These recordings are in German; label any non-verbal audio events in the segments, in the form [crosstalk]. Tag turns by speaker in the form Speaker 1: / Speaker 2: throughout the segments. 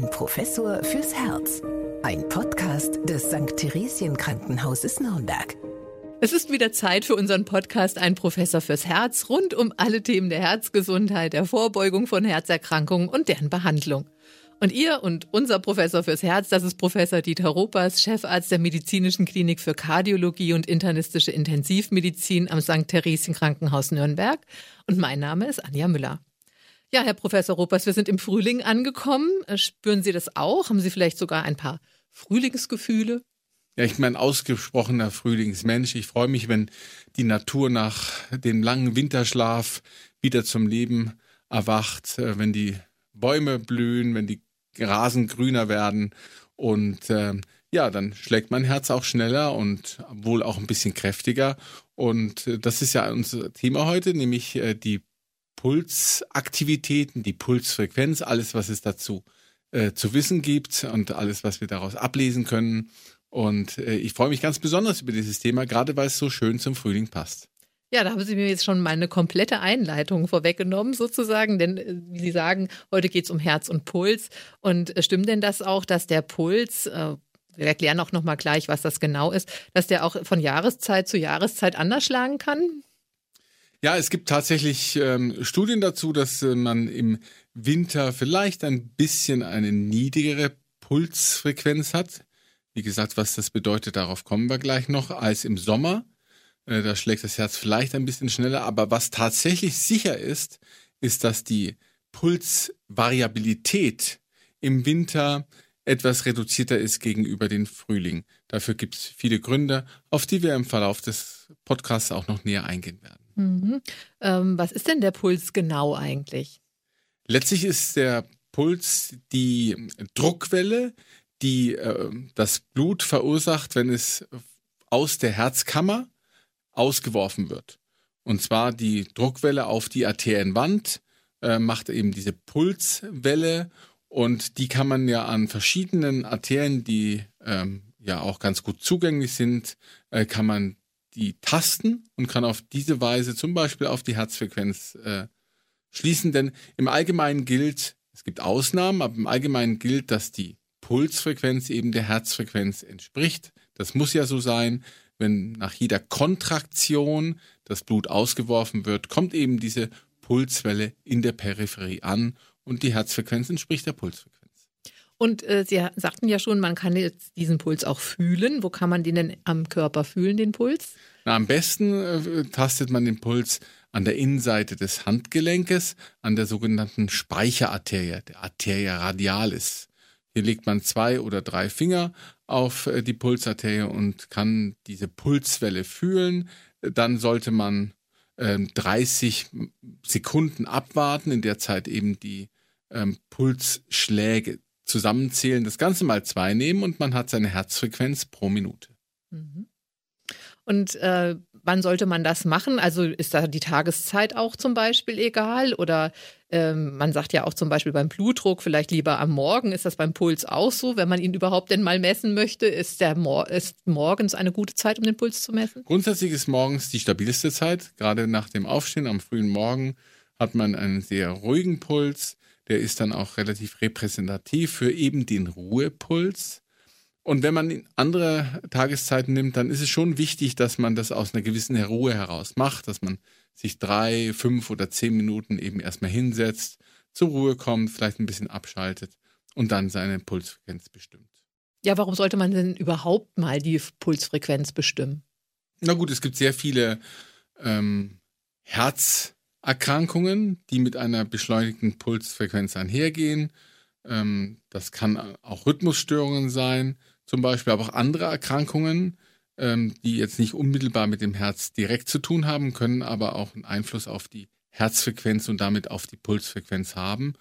Speaker 1: Ein Professor fürs Herz. Ein Podcast des St. Theresien Krankenhauses Nürnberg.
Speaker 2: Es ist wieder Zeit für unseren Podcast Ein Professor fürs Herz rund um alle Themen der Herzgesundheit, der Vorbeugung von Herzerkrankungen und deren Behandlung. Und ihr und unser Professor fürs Herz, das ist Professor Dieter Ropas, Chefarzt der Medizinischen Klinik für Kardiologie und internistische Intensivmedizin am St. Theresien Krankenhaus Nürnberg. Und mein Name ist Anja Müller. Ja, Herr Professor Ruppers, wir sind im Frühling angekommen. Äh, spüren Sie das auch? Haben Sie vielleicht sogar ein paar Frühlingsgefühle?
Speaker 3: Ja, ich bin ein ausgesprochener Frühlingsmensch. Ich freue mich, wenn die Natur nach dem langen Winterschlaf wieder zum Leben erwacht, äh, wenn die Bäume blühen, wenn die Rasen grüner werden und äh, ja, dann schlägt mein Herz auch schneller und wohl auch ein bisschen kräftiger. Und äh, das ist ja unser Thema heute, nämlich die Pulsaktivitäten, die Pulsfrequenz, alles, was es dazu äh, zu wissen gibt und alles, was wir daraus ablesen können. Und äh, ich freue mich ganz besonders über dieses Thema, gerade weil es so schön zum Frühling passt.
Speaker 2: Ja, da haben Sie mir jetzt schon mal eine komplette Einleitung vorweggenommen, sozusagen. Denn äh, wie Sie sagen, heute geht es um Herz und Puls. Und äh, stimmt denn das auch, dass der Puls, äh, wir erklären auch nochmal gleich, was das genau ist, dass der auch von Jahreszeit zu Jahreszeit anders schlagen kann?
Speaker 3: Ja, es gibt tatsächlich ähm, Studien dazu, dass äh, man im Winter vielleicht ein bisschen eine niedrigere Pulsfrequenz hat. Wie gesagt, was das bedeutet, darauf kommen wir gleich noch, als im Sommer. Äh, da schlägt das Herz vielleicht ein bisschen schneller, aber was tatsächlich sicher ist, ist, dass die Pulsvariabilität im Winter etwas reduzierter ist gegenüber den Frühling. Dafür gibt es viele Gründe, auf die wir im Verlauf des Podcasts auch noch näher eingehen werden.
Speaker 2: Mhm. Ähm, was ist denn der Puls genau eigentlich?
Speaker 3: Letztlich ist der Puls die Druckwelle, die äh, das Blut verursacht, wenn es aus der Herzkammer ausgeworfen wird. Und zwar die Druckwelle auf die Arterienwand äh, macht eben diese Pulswelle und die kann man ja an verschiedenen Arterien, die ähm, ja auch ganz gut zugänglich sind, äh, kann man die tasten und kann auf diese Weise zum Beispiel auf die Herzfrequenz äh, schließen. Denn im Allgemeinen gilt, es gibt Ausnahmen, aber im Allgemeinen gilt, dass die Pulsfrequenz eben der Herzfrequenz entspricht. Das muss ja so sein. Wenn nach jeder Kontraktion das Blut ausgeworfen wird, kommt eben diese Pulswelle in der Peripherie an und die Herzfrequenz entspricht der Pulsfrequenz.
Speaker 2: Und äh, Sie sagten ja schon, man kann jetzt diesen Puls auch fühlen. Wo kann man den denn am Körper fühlen, den Puls?
Speaker 3: Na, am besten äh, tastet man den Puls an der Innenseite des Handgelenkes, an der sogenannten Speicherarterie, der Arteria radialis. Hier legt man zwei oder drei Finger auf äh, die Pulsarterie und kann diese Pulswelle fühlen. Dann sollte man äh, 30 Sekunden abwarten, in der Zeit eben die ähm, Pulsschläge zusammenzählen, das Ganze mal zwei nehmen und man hat seine Herzfrequenz pro Minute. Mhm.
Speaker 2: Und äh, wann sollte man das machen? Also ist da die Tageszeit auch zum Beispiel egal? Oder ähm, man sagt ja auch zum Beispiel beim Blutdruck vielleicht lieber am Morgen. Ist das beim Puls auch so? Wenn man ihn überhaupt denn mal messen möchte, ist, der Mor ist morgens eine gute Zeit, um den Puls zu messen?
Speaker 3: Grundsätzlich ist morgens die stabilste Zeit. Gerade nach dem Aufstehen am frühen Morgen hat man einen sehr ruhigen Puls der ist dann auch relativ repräsentativ für eben den Ruhepuls. Und wenn man andere Tageszeiten nimmt, dann ist es schon wichtig, dass man das aus einer gewissen Ruhe heraus macht, dass man sich drei, fünf oder zehn Minuten eben erstmal hinsetzt, zur Ruhe kommt, vielleicht ein bisschen abschaltet und dann seine Pulsfrequenz bestimmt.
Speaker 2: Ja, warum sollte man denn überhaupt mal die Pulsfrequenz bestimmen?
Speaker 3: Na gut, es gibt sehr viele ähm, Herz- Erkrankungen, die mit einer beschleunigten Pulsfrequenz einhergehen. Ähm, das kann auch Rhythmusstörungen sein, zum Beispiel, aber auch andere Erkrankungen, ähm, die jetzt nicht unmittelbar mit dem Herz direkt zu tun haben, können aber auch einen Einfluss auf die Herzfrequenz und damit auf die Pulsfrequenz haben.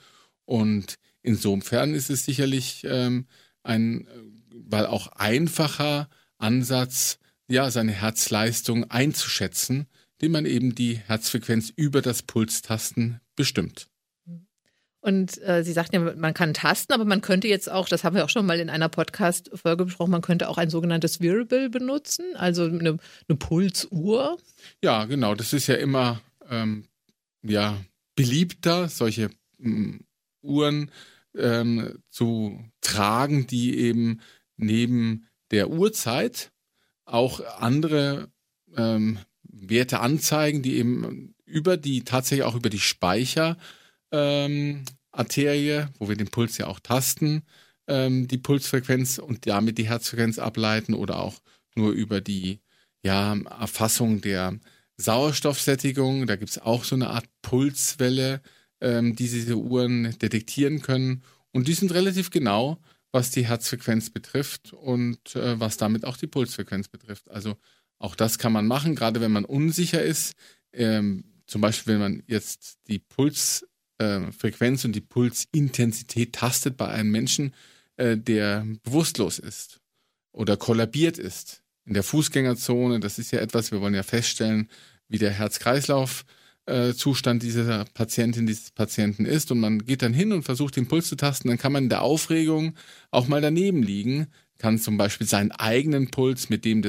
Speaker 3: Und insofern ist es sicherlich ähm, ein, weil auch einfacher Ansatz, ja, seine Herzleistung einzuschätzen, indem man eben die Herzfrequenz über das Pulstasten bestimmt.
Speaker 2: Und äh, Sie sagten ja, man kann tasten, aber man könnte jetzt auch, das haben wir auch schon mal in einer Podcast-Folge besprochen, man könnte auch ein sogenanntes Wearable benutzen, also eine, eine Pulsuhr.
Speaker 3: Ja, genau. Das ist ja immer ähm, ja, beliebter, solche ähm, Uhren ähm, zu tragen, die eben neben der Uhrzeit auch andere ähm, Werte anzeigen, die eben über die, tatsächlich auch über die Speicherarterie, ähm, wo wir den Puls ja auch tasten, ähm, die Pulsfrequenz und damit die Herzfrequenz ableiten oder auch nur über die ja, Erfassung der Sauerstoffsättigung. Da gibt es auch so eine Art Pulswelle, ähm, die diese Uhren detektieren können. Und die sind relativ genau, was die Herzfrequenz betrifft und äh, was damit auch die Pulsfrequenz betrifft. Also auch das kann man machen, gerade wenn man unsicher ist. Ähm, zum Beispiel, wenn man jetzt die Pulsfrequenz äh, und die Pulsintensität tastet bei einem Menschen, äh, der bewusstlos ist oder kollabiert ist. In der Fußgängerzone, das ist ja etwas, wir wollen ja feststellen, wie der Herz-Kreislauf Zustand dieser Patientin, dieses Patienten ist und man geht dann hin und versucht den Puls zu tasten, dann kann man in der Aufregung auch mal daneben liegen, kann zum Beispiel seinen eigenen Puls mit dem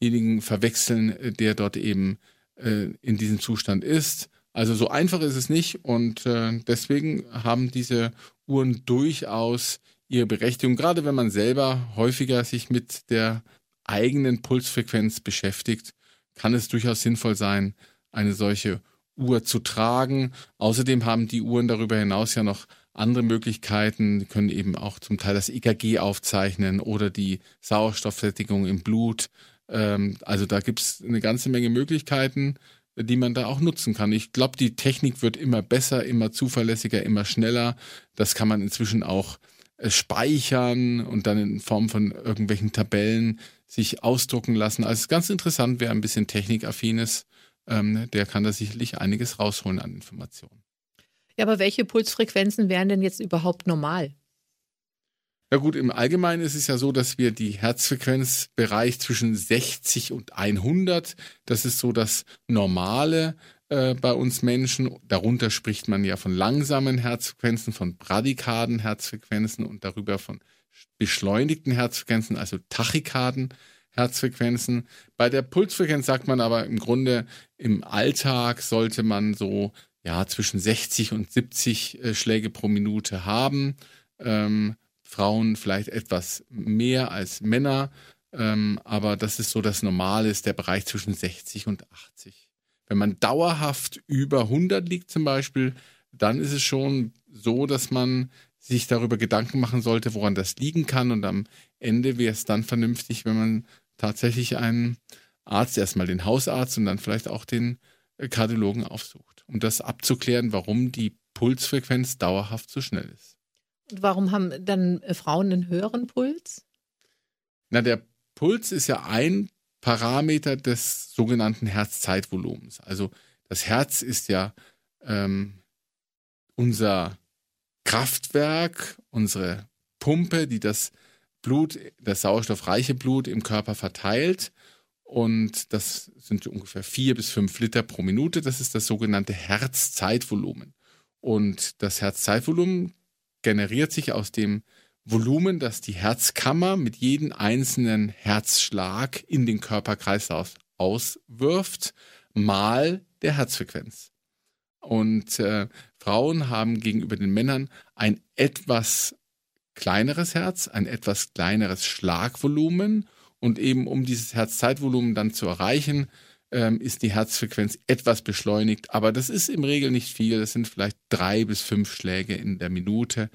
Speaker 3: desjenigen verwechseln, äh, der dort eben äh, in diesem Zustand ist. Also so einfach ist es nicht und äh, deswegen haben diese Uhren durchaus ihre Berechtigung, gerade wenn man selber häufiger sich mit der eigenen Pulsfrequenz beschäftigt, kann es durchaus sinnvoll sein, eine solche Uhr zu tragen. Außerdem haben die Uhren darüber hinaus ja noch andere Möglichkeiten, die können eben auch zum Teil das EKG aufzeichnen oder die Sauerstoffsättigung im Blut. Ähm, also da gibt es eine ganze Menge Möglichkeiten, die man da auch nutzen kann. Ich glaube, die Technik wird immer besser, immer zuverlässiger, immer schneller. Das kann man inzwischen auch äh, speichern und dann in Form von irgendwelchen Tabellen sich ausdrucken lassen. Also ganz interessant, wer ein bisschen technikaffin ist, ähm, der kann da sicherlich einiges rausholen an Informationen.
Speaker 2: Ja, aber welche Pulsfrequenzen wären denn jetzt überhaupt normal?
Speaker 3: Ja gut, im Allgemeinen ist es ja so, dass wir die Herzfrequenzbereich zwischen 60 und 100, das ist so das Normale äh, bei uns Menschen. Darunter spricht man ja von langsamen Herzfrequenzen, von Bradykarden Herzfrequenzen und darüber von beschleunigten Herzfrequenzen, also Tachykarden Herzfrequenzen. Bei der Pulsfrequenz sagt man aber im Grunde, im Alltag sollte man so ja zwischen 60 und 70 äh, Schläge pro Minute haben. Ähm, Frauen vielleicht etwas mehr als Männer, ähm, aber das ist so das Normale, ist der Bereich zwischen 60 und 80. Wenn man dauerhaft über 100 liegt zum Beispiel, dann ist es schon so, dass man sich darüber Gedanken machen sollte, woran das liegen kann. Und am Ende wäre es dann vernünftig, wenn man tatsächlich einen Arzt, erstmal den Hausarzt und dann vielleicht auch den äh, Kardiologen aufsucht, um das abzuklären, warum die Pulsfrequenz dauerhaft so schnell ist.
Speaker 2: Warum haben dann äh, Frauen einen höheren Puls?
Speaker 3: Na, der Puls ist ja ein Parameter des sogenannten Herzzeitvolumens. Also das Herz ist ja ähm, unser Kraftwerk, unsere Pumpe, die das Blut, das sauerstoffreiche Blut im Körper verteilt. Und das sind ungefähr vier bis fünf Liter pro Minute. Das ist das sogenannte Herzzeitvolumen. Und das Herzzeitvolumen generiert sich aus dem Volumen, das die Herzkammer mit jedem einzelnen Herzschlag in den Körperkreislauf auswirft, mal der Herzfrequenz. Und äh, Frauen haben gegenüber den Männern ein etwas kleineres Herz, ein etwas kleineres Schlagvolumen und eben um dieses Herzzeitvolumen dann zu erreichen, ähm, ist die Herzfrequenz etwas beschleunigt, aber das ist im Regel nicht viel, das sind vielleicht drei bis fünf Schläge in der Minute.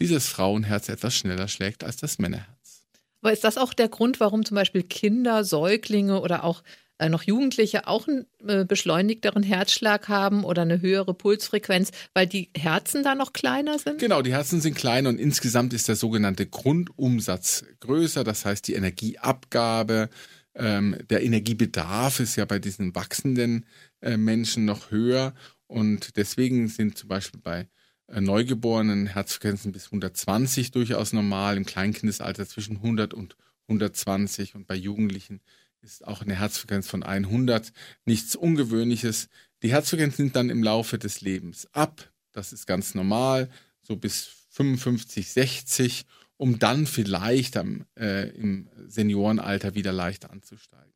Speaker 3: Dieses Frauenherz etwas schneller schlägt als das Männerherz.
Speaker 2: Aber ist das auch der Grund, warum zum Beispiel Kinder, Säuglinge oder auch äh, noch Jugendliche auch einen äh, beschleunigteren Herzschlag haben oder eine höhere Pulsfrequenz, weil die Herzen da noch kleiner sind?
Speaker 3: Genau, die Herzen sind kleiner und insgesamt ist der sogenannte Grundumsatz größer. Das heißt, die Energieabgabe, ähm, der Energiebedarf ist ja bei diesen wachsenden äh, Menschen noch höher. Und deswegen sind zum Beispiel bei äh, Neugeborenen Herzfrequenzen bis 120 durchaus normal, im Kleinkindesalter zwischen 100 und 120 und bei Jugendlichen ist auch eine Herzfrequenz von 100 nichts Ungewöhnliches. Die Herzfrequenzen sind dann im Laufe des Lebens ab. Das ist ganz normal, so bis 55, 60, um dann vielleicht am, äh, im Seniorenalter wieder leicht anzusteigen.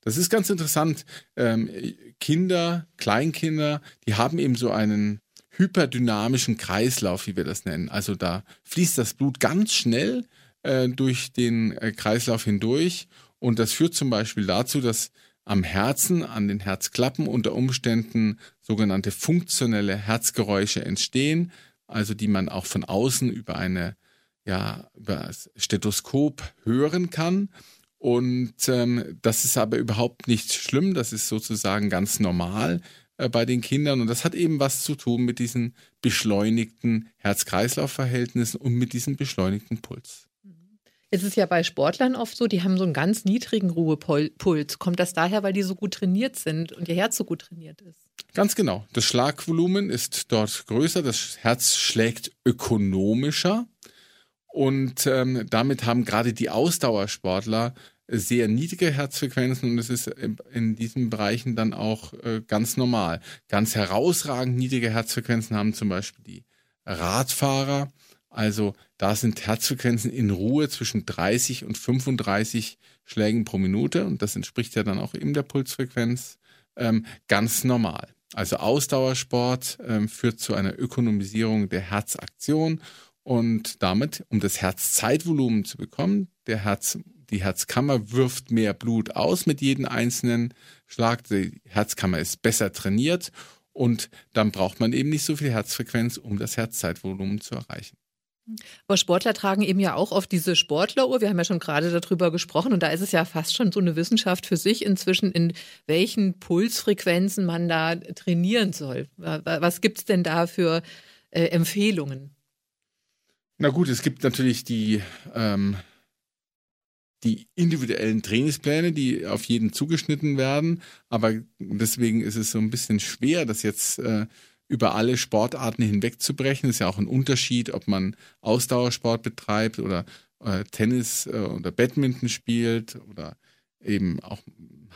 Speaker 3: Das ist ganz interessant. Ähm, Kinder, Kleinkinder, die haben eben so einen hyperdynamischen Kreislauf, wie wir das nennen. Also da fließt das Blut ganz schnell äh, durch den äh, Kreislauf hindurch und das führt zum Beispiel dazu, dass am Herzen, an den Herzklappen unter Umständen sogenannte funktionelle Herzgeräusche entstehen, also die man auch von außen über eine ja über das Stethoskop hören kann. Und ähm, das ist aber überhaupt nicht schlimm, das ist sozusagen ganz normal äh, bei den Kindern. Und das hat eben was zu tun mit diesen beschleunigten Herz-Kreislauf-Verhältnissen und mit diesem beschleunigten Puls.
Speaker 2: Es ist ja bei Sportlern oft so, die haben so einen ganz niedrigen Ruhepuls. Kommt das daher, weil die so gut trainiert sind und ihr Herz so gut trainiert ist?
Speaker 3: Ganz genau. Das Schlagvolumen ist dort größer, das Herz schlägt ökonomischer und ähm, damit haben gerade die Ausdauersportler sehr niedrige Herzfrequenzen und es ist in diesen Bereichen dann auch äh, ganz normal. Ganz herausragend niedrige Herzfrequenzen haben zum Beispiel die Radfahrer. Also da sind Herzfrequenzen in Ruhe zwischen 30 und 35 Schlägen pro Minute und das entspricht ja dann auch eben der Pulsfrequenz ähm, ganz normal. Also Ausdauersport ähm, führt zu einer Ökonomisierung der Herzaktion und damit, um das Herzzeitvolumen zu bekommen, der Herz, die Herzkammer wirft mehr Blut aus mit jedem einzelnen Schlag. Die Herzkammer ist besser trainiert und dann braucht man eben nicht so viel Herzfrequenz, um das Herzzeitvolumen zu erreichen.
Speaker 2: Aber Sportler tragen eben ja auch oft diese Sportleruhr. Wir haben ja schon gerade darüber gesprochen und da ist es ja fast schon so eine Wissenschaft für sich inzwischen, in welchen Pulsfrequenzen man da trainieren soll. Was gibt es denn da für äh, Empfehlungen?
Speaker 3: Na gut, es gibt natürlich die, ähm, die individuellen Trainingspläne, die auf jeden zugeschnitten werden. Aber deswegen ist es so ein bisschen schwer, das jetzt äh, über alle Sportarten hinwegzubrechen. Ist ja auch ein Unterschied, ob man Ausdauersport betreibt oder äh, Tennis äh, oder Badminton spielt oder eben auch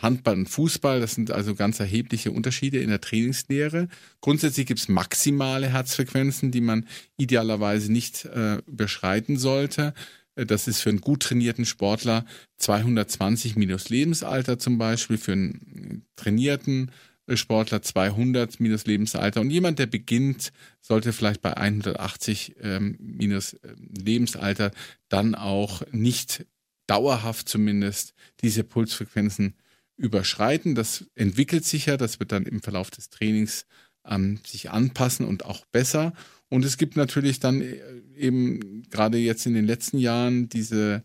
Speaker 3: Handball und Fußball. Das sind also ganz erhebliche Unterschiede in der Trainingslehre. Grundsätzlich gibt es maximale Herzfrequenzen, die man idealerweise nicht äh, überschreiten sollte. Äh, das ist für einen gut trainierten Sportler 220 minus Lebensalter zum Beispiel, für einen trainierten Sportler 200 minus Lebensalter. Und jemand, der beginnt, sollte vielleicht bei 180 ähm, minus äh, Lebensalter dann auch nicht dauerhaft zumindest diese Pulsfrequenzen überschreiten. Das entwickelt sich ja, das wird dann im Verlauf des Trainings ähm, sich anpassen und auch besser. Und es gibt natürlich dann äh, eben gerade jetzt in den letzten Jahren diese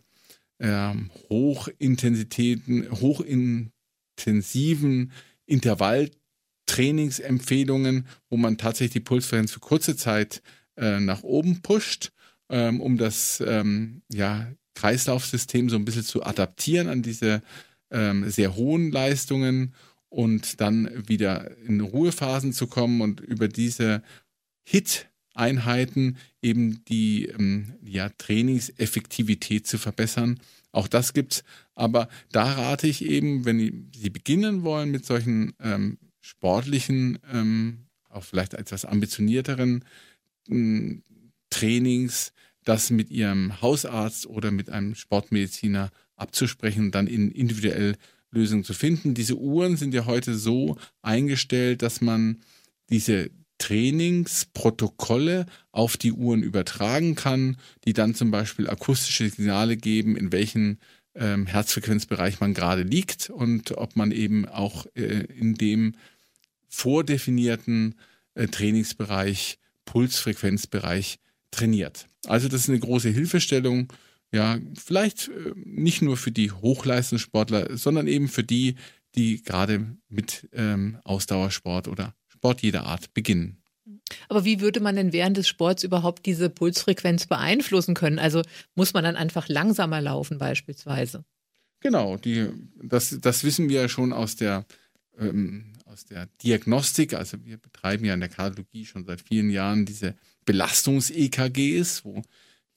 Speaker 3: ähm, Hochintensitäten, hochintensiven Intervalltrainingsempfehlungen, wo man tatsächlich die Pulsfrequenz für kurze Zeit äh, nach oben pusht, ähm, um das ähm, ja, Kreislaufsystem so ein bisschen zu adaptieren an diese ähm, sehr hohen Leistungen und dann wieder in Ruhephasen zu kommen und über diese Hit-Einheiten eben die ähm, ja, Trainingseffektivität zu verbessern. Auch das gibt's, aber da rate ich eben, wenn Sie beginnen wollen mit solchen ähm, sportlichen, ähm, auch vielleicht etwas ambitionierteren ähm, Trainings, das mit ihrem Hausarzt oder mit einem Sportmediziner abzusprechen und dann in individuell Lösungen zu finden. Diese Uhren sind ja heute so eingestellt, dass man diese Trainingsprotokolle auf die Uhren übertragen kann, die dann zum Beispiel akustische Signale geben, in welchem ähm, Herzfrequenzbereich man gerade liegt und ob man eben auch äh, in dem vordefinierten äh, Trainingsbereich, Pulsfrequenzbereich trainiert. Also das ist eine große Hilfestellung, ja, vielleicht äh, nicht nur für die Hochleistungssportler, sondern eben für die, die gerade mit ähm, Ausdauersport oder Sport jeder Art beginnen.
Speaker 2: Aber wie würde man denn während des Sports überhaupt diese Pulsfrequenz beeinflussen können? Also muss man dann einfach langsamer laufen beispielsweise?
Speaker 3: Genau, die, das, das wissen wir ja schon aus der, ähm, aus der Diagnostik. Also wir betreiben ja in der Kardiologie schon seit vielen Jahren diese Belastungs-EKGs, wo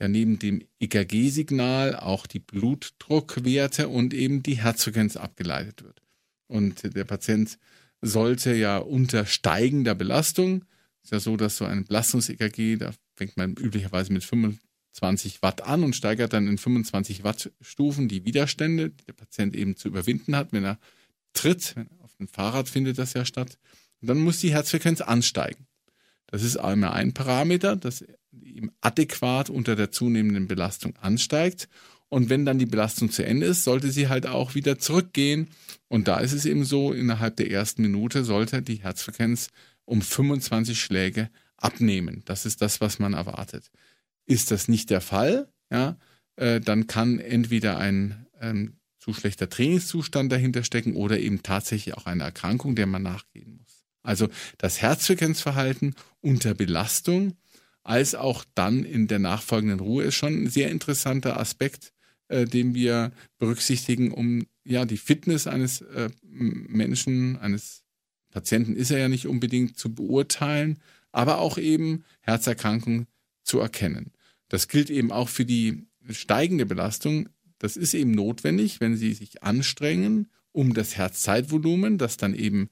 Speaker 3: ja neben dem EKG-Signal auch die Blutdruckwerte und eben die Herzfrequenz abgeleitet wird. Und der Patient sollte ja unter steigender Belastung, ist ja so, dass so ein Belastungs-EKG, da fängt man üblicherweise mit 25 Watt an und steigert dann in 25 Watt Stufen die Widerstände, die der Patient eben zu überwinden hat, wenn er tritt. Auf dem Fahrrad findet das ja statt. Und dann muss die Herzfrequenz ansteigen. Das ist einmal ein Parameter, das adäquat unter der zunehmenden Belastung ansteigt. Und wenn dann die Belastung zu Ende ist, sollte sie halt auch wieder zurückgehen. Und da ist es eben so, innerhalb der ersten Minute sollte die Herzfrequenz um 25 Schläge abnehmen. Das ist das, was man erwartet. Ist das nicht der Fall, ja, äh, dann kann entweder ein ähm, zu schlechter Trainingszustand dahinter stecken oder eben tatsächlich auch eine Erkrankung, der man nachgehen muss. Also das Herzfrequenzverhalten unter Belastung als auch dann in der nachfolgenden Ruhe ist schon ein sehr interessanter Aspekt, äh, den wir berücksichtigen, um ja die Fitness eines äh, Menschen, eines Patienten ist er ja nicht unbedingt zu beurteilen, aber auch eben Herzerkrankungen zu erkennen. Das gilt eben auch für die steigende Belastung. Das ist eben notwendig, wenn Sie sich anstrengen, um das Herzzeitvolumen, das dann eben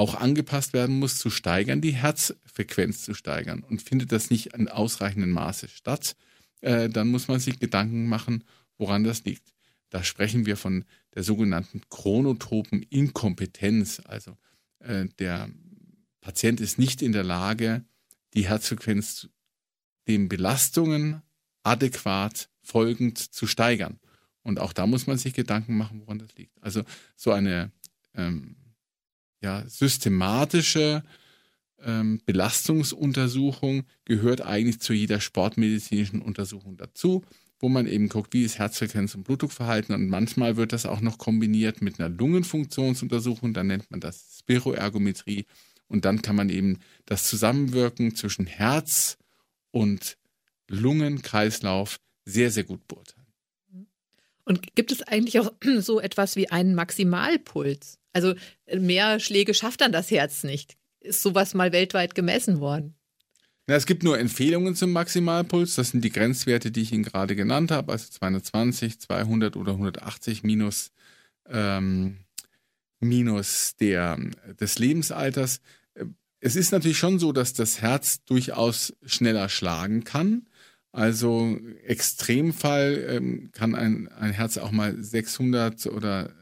Speaker 3: auch angepasst werden muss, zu steigern, die Herzfrequenz zu steigern. Und findet das nicht in ausreichendem Maße statt, äh, dann muss man sich Gedanken machen, woran das liegt. Da sprechen wir von der sogenannten chronotopen Inkompetenz. Also äh, der Patient ist nicht in der Lage, die Herzfrequenz den Belastungen adäquat folgend zu steigern. Und auch da muss man sich Gedanken machen, woran das liegt. Also so eine ähm, ja, systematische ähm, Belastungsuntersuchung gehört eigentlich zu jeder sportmedizinischen Untersuchung dazu, wo man eben guckt, wie ist Herzfrequenz und Blutdruckverhalten. Und manchmal wird das auch noch kombiniert mit einer Lungenfunktionsuntersuchung, dann nennt man das Spiroergometrie. Und dann kann man eben das Zusammenwirken zwischen Herz und Lungenkreislauf sehr, sehr gut beurteilen.
Speaker 2: Und gibt es eigentlich auch [clears throat] so etwas wie einen Maximalpuls? Also mehr Schläge schafft dann das Herz nicht. Ist sowas mal weltweit gemessen worden?
Speaker 3: Na, es gibt nur Empfehlungen zum Maximalpuls. Das sind die Grenzwerte, die ich Ihnen gerade genannt habe, also 220, 200 oder 180 minus, ähm, minus der, des Lebensalters. Es ist natürlich schon so, dass das Herz durchaus schneller schlagen kann. Also Extremfall ähm, kann ein, ein Herz auch mal 600 oder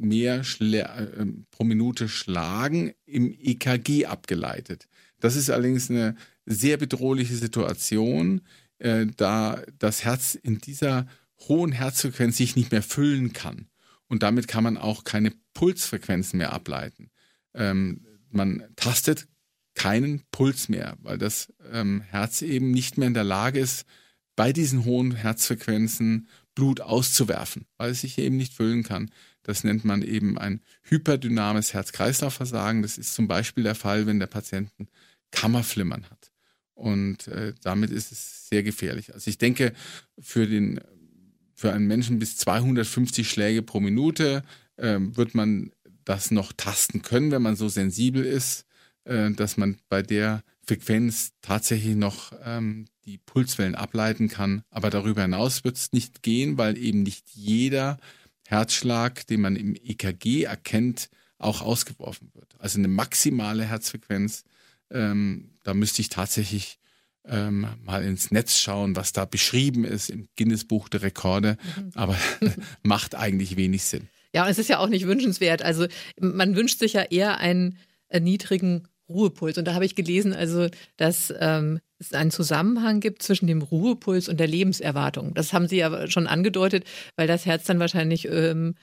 Speaker 3: mehr Schlä äh, pro Minute schlagen, im EKG abgeleitet. Das ist allerdings eine sehr bedrohliche Situation, äh, da das Herz in dieser hohen Herzfrequenz sich nicht mehr füllen kann. Und damit kann man auch keine Pulsfrequenzen mehr ableiten. Ähm, man tastet keinen Puls mehr, weil das ähm, Herz eben nicht mehr in der Lage ist, bei diesen hohen Herzfrequenzen Blut auszuwerfen, weil es sich eben nicht füllen kann. Das nennt man eben ein hyperdynamisches Herz-Kreislauf-Versagen. Das ist zum Beispiel der Fall, wenn der Patient ein Kammerflimmern hat. Und äh, damit ist es sehr gefährlich. Also ich denke, für, den, für einen Menschen bis 250 Schläge pro Minute äh, wird man das noch tasten können, wenn man so sensibel ist. Äh, dass man bei der Frequenz tatsächlich noch ähm, die Pulswellen ableiten kann. Aber darüber hinaus wird es nicht gehen, weil eben nicht jeder Herzschlag, den man im EKG erkennt, auch ausgeworfen wird. Also eine maximale Herzfrequenz, ähm, da müsste ich tatsächlich ähm, mal ins Netz schauen, was da beschrieben ist im Guinness Buch der Rekorde, mhm. aber [laughs] macht eigentlich wenig Sinn.
Speaker 2: Ja, und es ist ja auch nicht wünschenswert. Also man wünscht sich ja eher einen niedrigen Ruhepuls. Und da habe ich gelesen, also, dass ähm, es einen Zusammenhang gibt zwischen dem Ruhepuls und der Lebenserwartung. Das haben Sie ja schon angedeutet, weil das Herz dann wahrscheinlich ähm,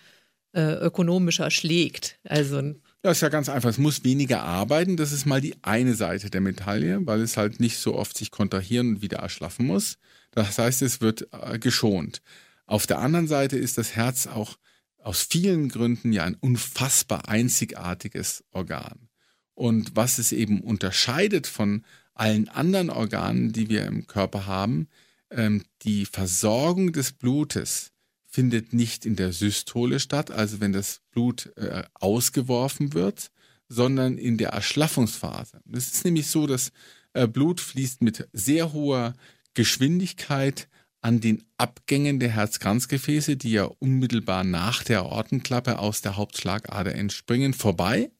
Speaker 2: äh, ökonomischer schlägt. Also
Speaker 3: ja, ist ja ganz einfach. Es muss weniger arbeiten. Das ist mal die eine Seite der Medaille, weil es halt nicht so oft sich kontrahieren und wieder erschlaffen muss. Das heißt, es wird äh, geschont. Auf der anderen Seite ist das Herz auch aus vielen Gründen ja ein unfassbar einzigartiges Organ. Und was es eben unterscheidet von allen anderen Organen, die wir im Körper haben, ähm, die Versorgung des Blutes findet nicht in der Systole statt, also wenn das Blut äh, ausgeworfen wird, sondern in der Erschlaffungsphase. Es ist nämlich so, dass äh, Blut fließt mit sehr hoher Geschwindigkeit an den Abgängen der Herzkranzgefäße, die ja unmittelbar nach der Aortenklappe aus der Hauptschlagader entspringen, vorbei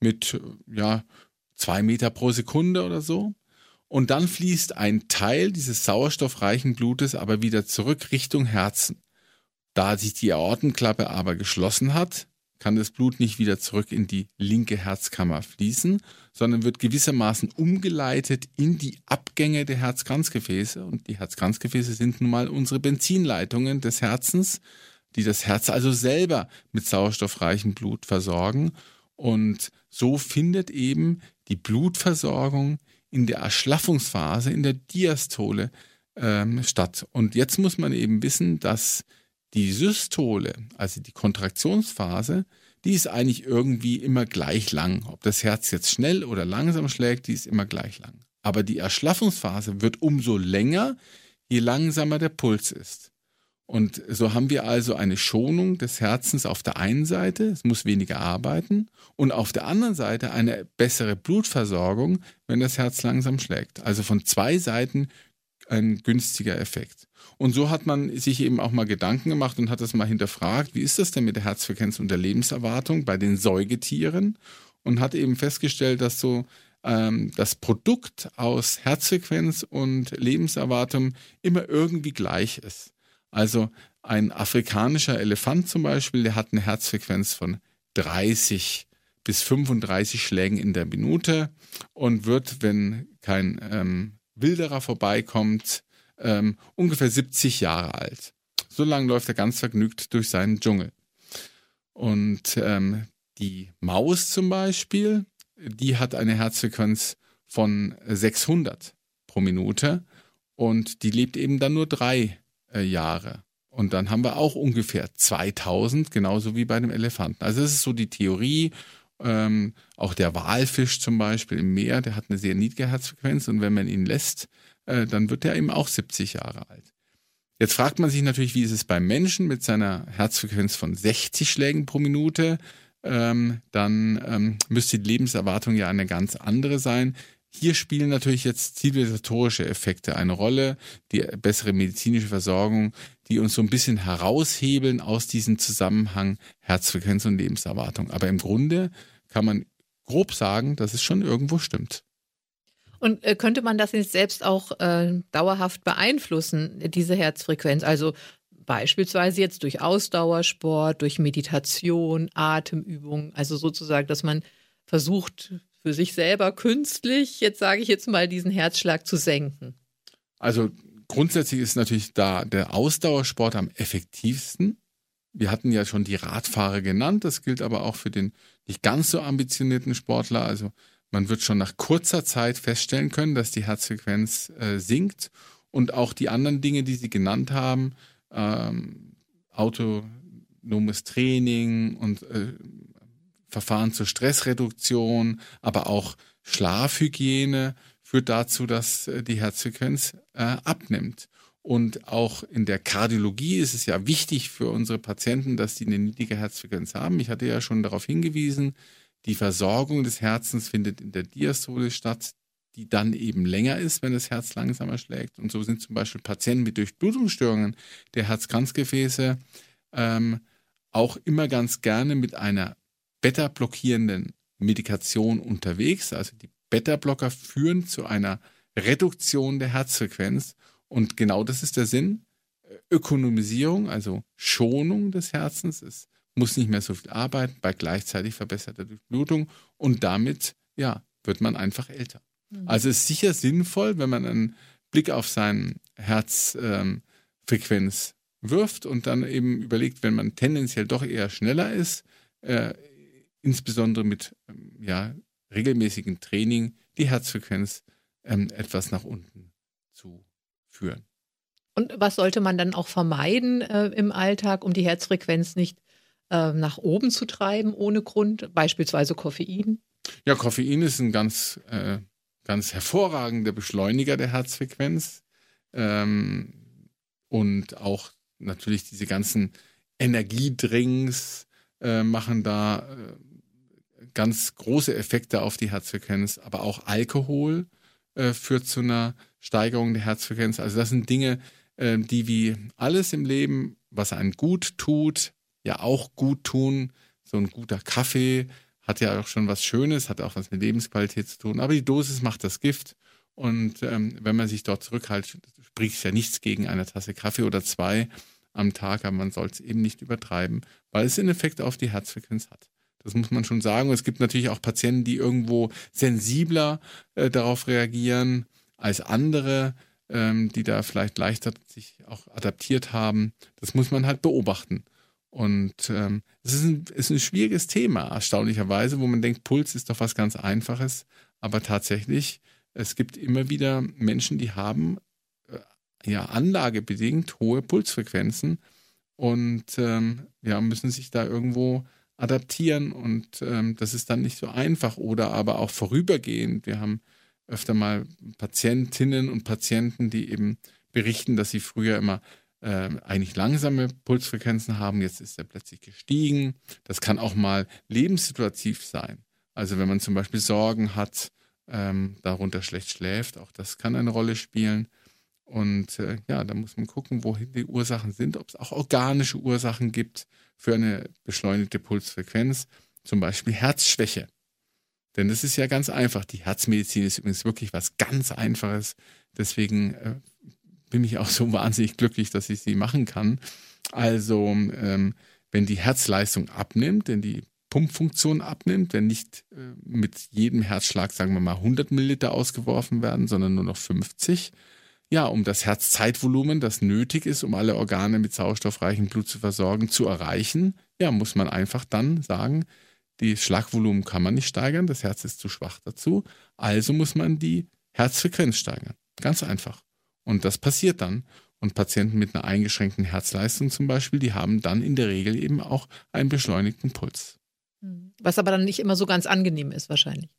Speaker 3: mit ja, zwei Meter pro Sekunde oder so. Und dann fließt ein Teil dieses sauerstoffreichen Blutes aber wieder zurück Richtung Herzen. Da sich die Aortenklappe aber geschlossen hat, kann das Blut nicht wieder zurück in die linke Herzkammer fließen, sondern wird gewissermaßen umgeleitet in die Abgänge der Herzkranzgefäße. Und die Herzkranzgefäße sind nun mal unsere Benzinleitungen des Herzens, die das Herz also selber mit sauerstoffreichem Blut versorgen. Und so findet eben die Blutversorgung in der Erschlaffungsphase, in der Diastole ähm, statt. Und jetzt muss man eben wissen, dass die Systole, also die Kontraktionsphase, die ist eigentlich irgendwie immer gleich lang. Ob das Herz jetzt schnell oder langsam schlägt, die ist immer gleich lang. Aber die Erschlaffungsphase wird umso länger, je langsamer der Puls ist. Und so haben wir also eine Schonung des Herzens auf der einen Seite, es muss weniger arbeiten, und auf der anderen Seite eine bessere Blutversorgung, wenn das Herz langsam schlägt. Also von zwei Seiten ein günstiger Effekt. Und so hat man sich eben auch mal Gedanken gemacht und hat das mal hinterfragt, wie ist das denn mit der Herzfrequenz und der Lebenserwartung bei den Säugetieren? Und hat eben festgestellt, dass so ähm, das Produkt aus Herzfrequenz und Lebenserwartung immer irgendwie gleich ist. Also ein afrikanischer Elefant zum Beispiel, der hat eine Herzfrequenz von 30 bis 35 Schlägen in der Minute und wird, wenn kein ähm, Wilderer vorbeikommt, ähm, ungefähr 70 Jahre alt. So lange läuft er ganz vergnügt durch seinen Dschungel. Und ähm, die Maus zum Beispiel, die hat eine Herzfrequenz von 600 pro Minute und die lebt eben dann nur drei äh, Jahre. Und dann haben wir auch ungefähr 2000, genauso wie bei dem Elefanten. Also das ist so die Theorie. Ähm, auch der Walfisch zum Beispiel im Meer, der hat eine sehr niedrige Herzfrequenz und wenn man ihn lässt, äh, dann wird er eben auch 70 Jahre alt. Jetzt fragt man sich natürlich, wie ist es beim Menschen mit seiner Herzfrequenz von 60 Schlägen pro Minute? Ähm, dann ähm, müsste die Lebenserwartung ja eine ganz andere sein. Hier spielen natürlich jetzt zivilisatorische Effekte eine Rolle, die bessere medizinische Versorgung, die uns so ein bisschen heraushebeln aus diesem Zusammenhang Herzfrequenz und Lebenserwartung. Aber im Grunde kann man grob sagen, dass es schon irgendwo stimmt.
Speaker 2: Und äh, könnte man das jetzt selbst auch äh, dauerhaft beeinflussen, diese Herzfrequenz? Also beispielsweise jetzt durch Ausdauersport, durch Meditation, Atemübungen, also sozusagen, dass man versucht, für sich selber künstlich, jetzt sage ich jetzt mal, diesen Herzschlag zu senken.
Speaker 3: Also grundsätzlich ist natürlich da der Ausdauersport am effektivsten. Wir hatten ja schon die Radfahrer genannt, das gilt aber auch für den nicht ganz so ambitionierten Sportler. Also man wird schon nach kurzer Zeit feststellen können, dass die Herzfrequenz äh, sinkt und auch die anderen Dinge, die Sie genannt haben, ähm, autonomes Training und äh, Verfahren zur Stressreduktion, aber auch Schlafhygiene führt dazu, dass äh, die Herzfrequenz äh, abnimmt. Und auch in der Kardiologie ist es ja wichtig für unsere Patienten, dass sie eine niedrige Herzfrequenz haben. Ich hatte ja schon darauf hingewiesen, die Versorgung des Herzens findet in der Diastole statt, die dann eben länger ist, wenn das Herz langsamer schlägt. Und so sind zum Beispiel Patienten mit Durchblutungsstörungen der Herzkranzgefäße ähm, auch immer ganz gerne mit einer beta-blockierenden Medikation unterwegs. Also die Beta-Blocker führen zu einer Reduktion der Herzfrequenz. Und genau das ist der Sinn. Ökonomisierung, also Schonung des Herzens, ist muss nicht mehr so viel arbeiten bei gleichzeitig verbesserter Durchblutung und damit, ja, wird man einfach älter. Mhm. Also ist sicher sinnvoll, wenn man einen Blick auf seine Herzfrequenz ähm, wirft und dann eben überlegt, wenn man tendenziell doch eher schneller ist, äh, insbesondere mit ähm, ja, regelmäßigem Training, die Herzfrequenz ähm, etwas nach unten zu führen.
Speaker 2: Und was sollte man dann auch vermeiden äh, im Alltag, um die Herzfrequenz nicht äh, nach oben zu treiben ohne Grund, beispielsweise Koffein?
Speaker 3: Ja, Koffein ist ein ganz, äh, ganz hervorragender Beschleuniger der Herzfrequenz. Ähm, und auch natürlich diese ganzen Energiedrinks äh, machen da äh, ganz große Effekte auf die Herzfrequenz, aber auch Alkohol äh, führt zu einer Steigerung der Herzfrequenz. Also das sind Dinge, äh, die wie alles im Leben, was einen gut tut, ja auch gut tun. So ein guter Kaffee hat ja auch schon was Schönes, hat auch was mit Lebensqualität zu tun. Aber die Dosis macht das Gift. Und ähm, wenn man sich dort zurückhält, spricht ja nichts gegen eine Tasse Kaffee oder zwei. am Tag, aber man soll es eben nicht übertreiben, weil es einen Effekt auf die Herzfrequenz hat. Das muss man schon sagen. es gibt natürlich auch Patienten, die irgendwo sensibler äh, darauf reagieren als andere, ähm, die da vielleicht leichter sich auch adaptiert haben. Das muss man halt beobachten. Und ähm, es ist ein, ist ein schwieriges Thema, erstaunlicherweise, wo man denkt, Puls ist doch was ganz Einfaches. Aber tatsächlich, es gibt immer wieder Menschen, die haben äh, ja anlagebedingt hohe Pulsfrequenzen und ähm, ja, müssen sich da irgendwo adaptieren und ähm, das ist dann nicht so einfach oder aber auch vorübergehend. Wir haben öfter mal Patientinnen und Patienten, die eben berichten, dass sie früher immer äh, eigentlich langsame Pulsfrequenzen haben, jetzt ist er plötzlich gestiegen. Das kann auch mal lebenssituativ sein. Also wenn man zum Beispiel Sorgen hat, ähm, darunter schlecht schläft, auch das kann eine Rolle spielen. Und äh, ja, da muss man gucken, wohin die Ursachen sind, ob es auch organische Ursachen gibt für eine beschleunigte Pulsfrequenz, zum Beispiel Herzschwäche. Denn das ist ja ganz einfach. Die Herzmedizin ist übrigens wirklich was ganz Einfaches. Deswegen äh, bin ich auch so [laughs] wahnsinnig glücklich, dass ich sie machen kann. Also, ähm, wenn die Herzleistung abnimmt, wenn die Pumpfunktion abnimmt, wenn nicht äh, mit jedem Herzschlag, sagen wir mal, 100 Milliliter ausgeworfen werden, sondern nur noch 50, ja, um das Herzzeitvolumen, das nötig ist, um alle Organe mit sauerstoffreichem Blut zu versorgen, zu erreichen, ja, muss man einfach dann sagen, die Schlagvolumen kann man nicht steigern, das Herz ist zu schwach dazu, also muss man die Herzfrequenz steigern. Ganz einfach. Und das passiert dann. Und Patienten mit einer eingeschränkten Herzleistung zum Beispiel, die haben dann in der Regel eben auch einen beschleunigten Puls.
Speaker 2: Hm. Was aber dann nicht immer so ganz angenehm ist, wahrscheinlich.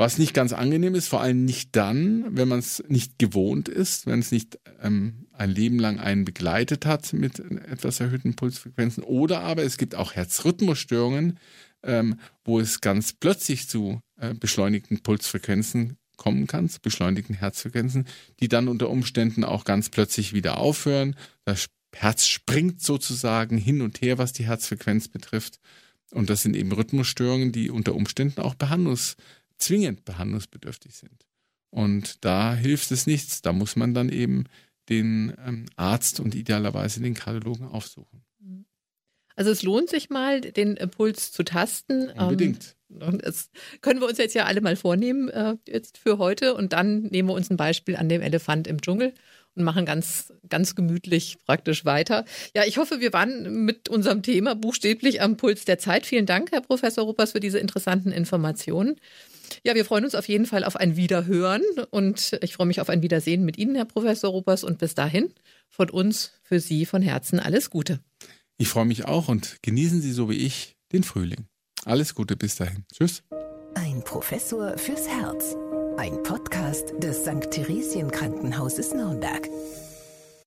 Speaker 3: Was nicht ganz angenehm ist, vor allem nicht dann, wenn man es nicht gewohnt ist, wenn es nicht ähm, ein Leben lang einen begleitet hat mit etwas erhöhten Pulsfrequenzen. Oder aber es gibt auch Herzrhythmusstörungen, ähm, wo es ganz plötzlich zu äh, beschleunigten Pulsfrequenzen kommen kann, zu beschleunigten Herzfrequenzen, die dann unter Umständen auch ganz plötzlich wieder aufhören. Das Herz springt sozusagen hin und her, was die Herzfrequenz betrifft. Und das sind eben Rhythmusstörungen, die unter Umständen auch behandlungs, zwingend behandlungsbedürftig sind. Und da hilft es nichts. Da muss man dann eben den ähm, Arzt und idealerweise den Kardiologen aufsuchen.
Speaker 2: Also es lohnt sich mal, den Puls zu tasten.
Speaker 3: Unbedingt.
Speaker 2: Das können wir uns jetzt ja alle mal vornehmen, äh, jetzt für heute. Und dann nehmen wir uns ein Beispiel an dem Elefant im Dschungel und machen ganz, ganz gemütlich praktisch weiter. Ja, ich hoffe, wir waren mit unserem Thema buchstäblich am Puls der Zeit. Vielen Dank, Herr Professor Ruppers, für diese interessanten Informationen. Ja, wir freuen uns auf jeden Fall auf ein Wiederhören und ich freue mich auf ein Wiedersehen mit Ihnen, Herr Professor Ruppers. Und bis dahin von uns, für Sie von Herzen alles Gute.
Speaker 3: Ich freue mich auch und genießen Sie so wie ich den Frühling. Alles Gute bis dahin. Tschüss.
Speaker 1: Ein Professor fürs Herz. Ein Podcast des St. Theresien Krankenhauses Nürnberg.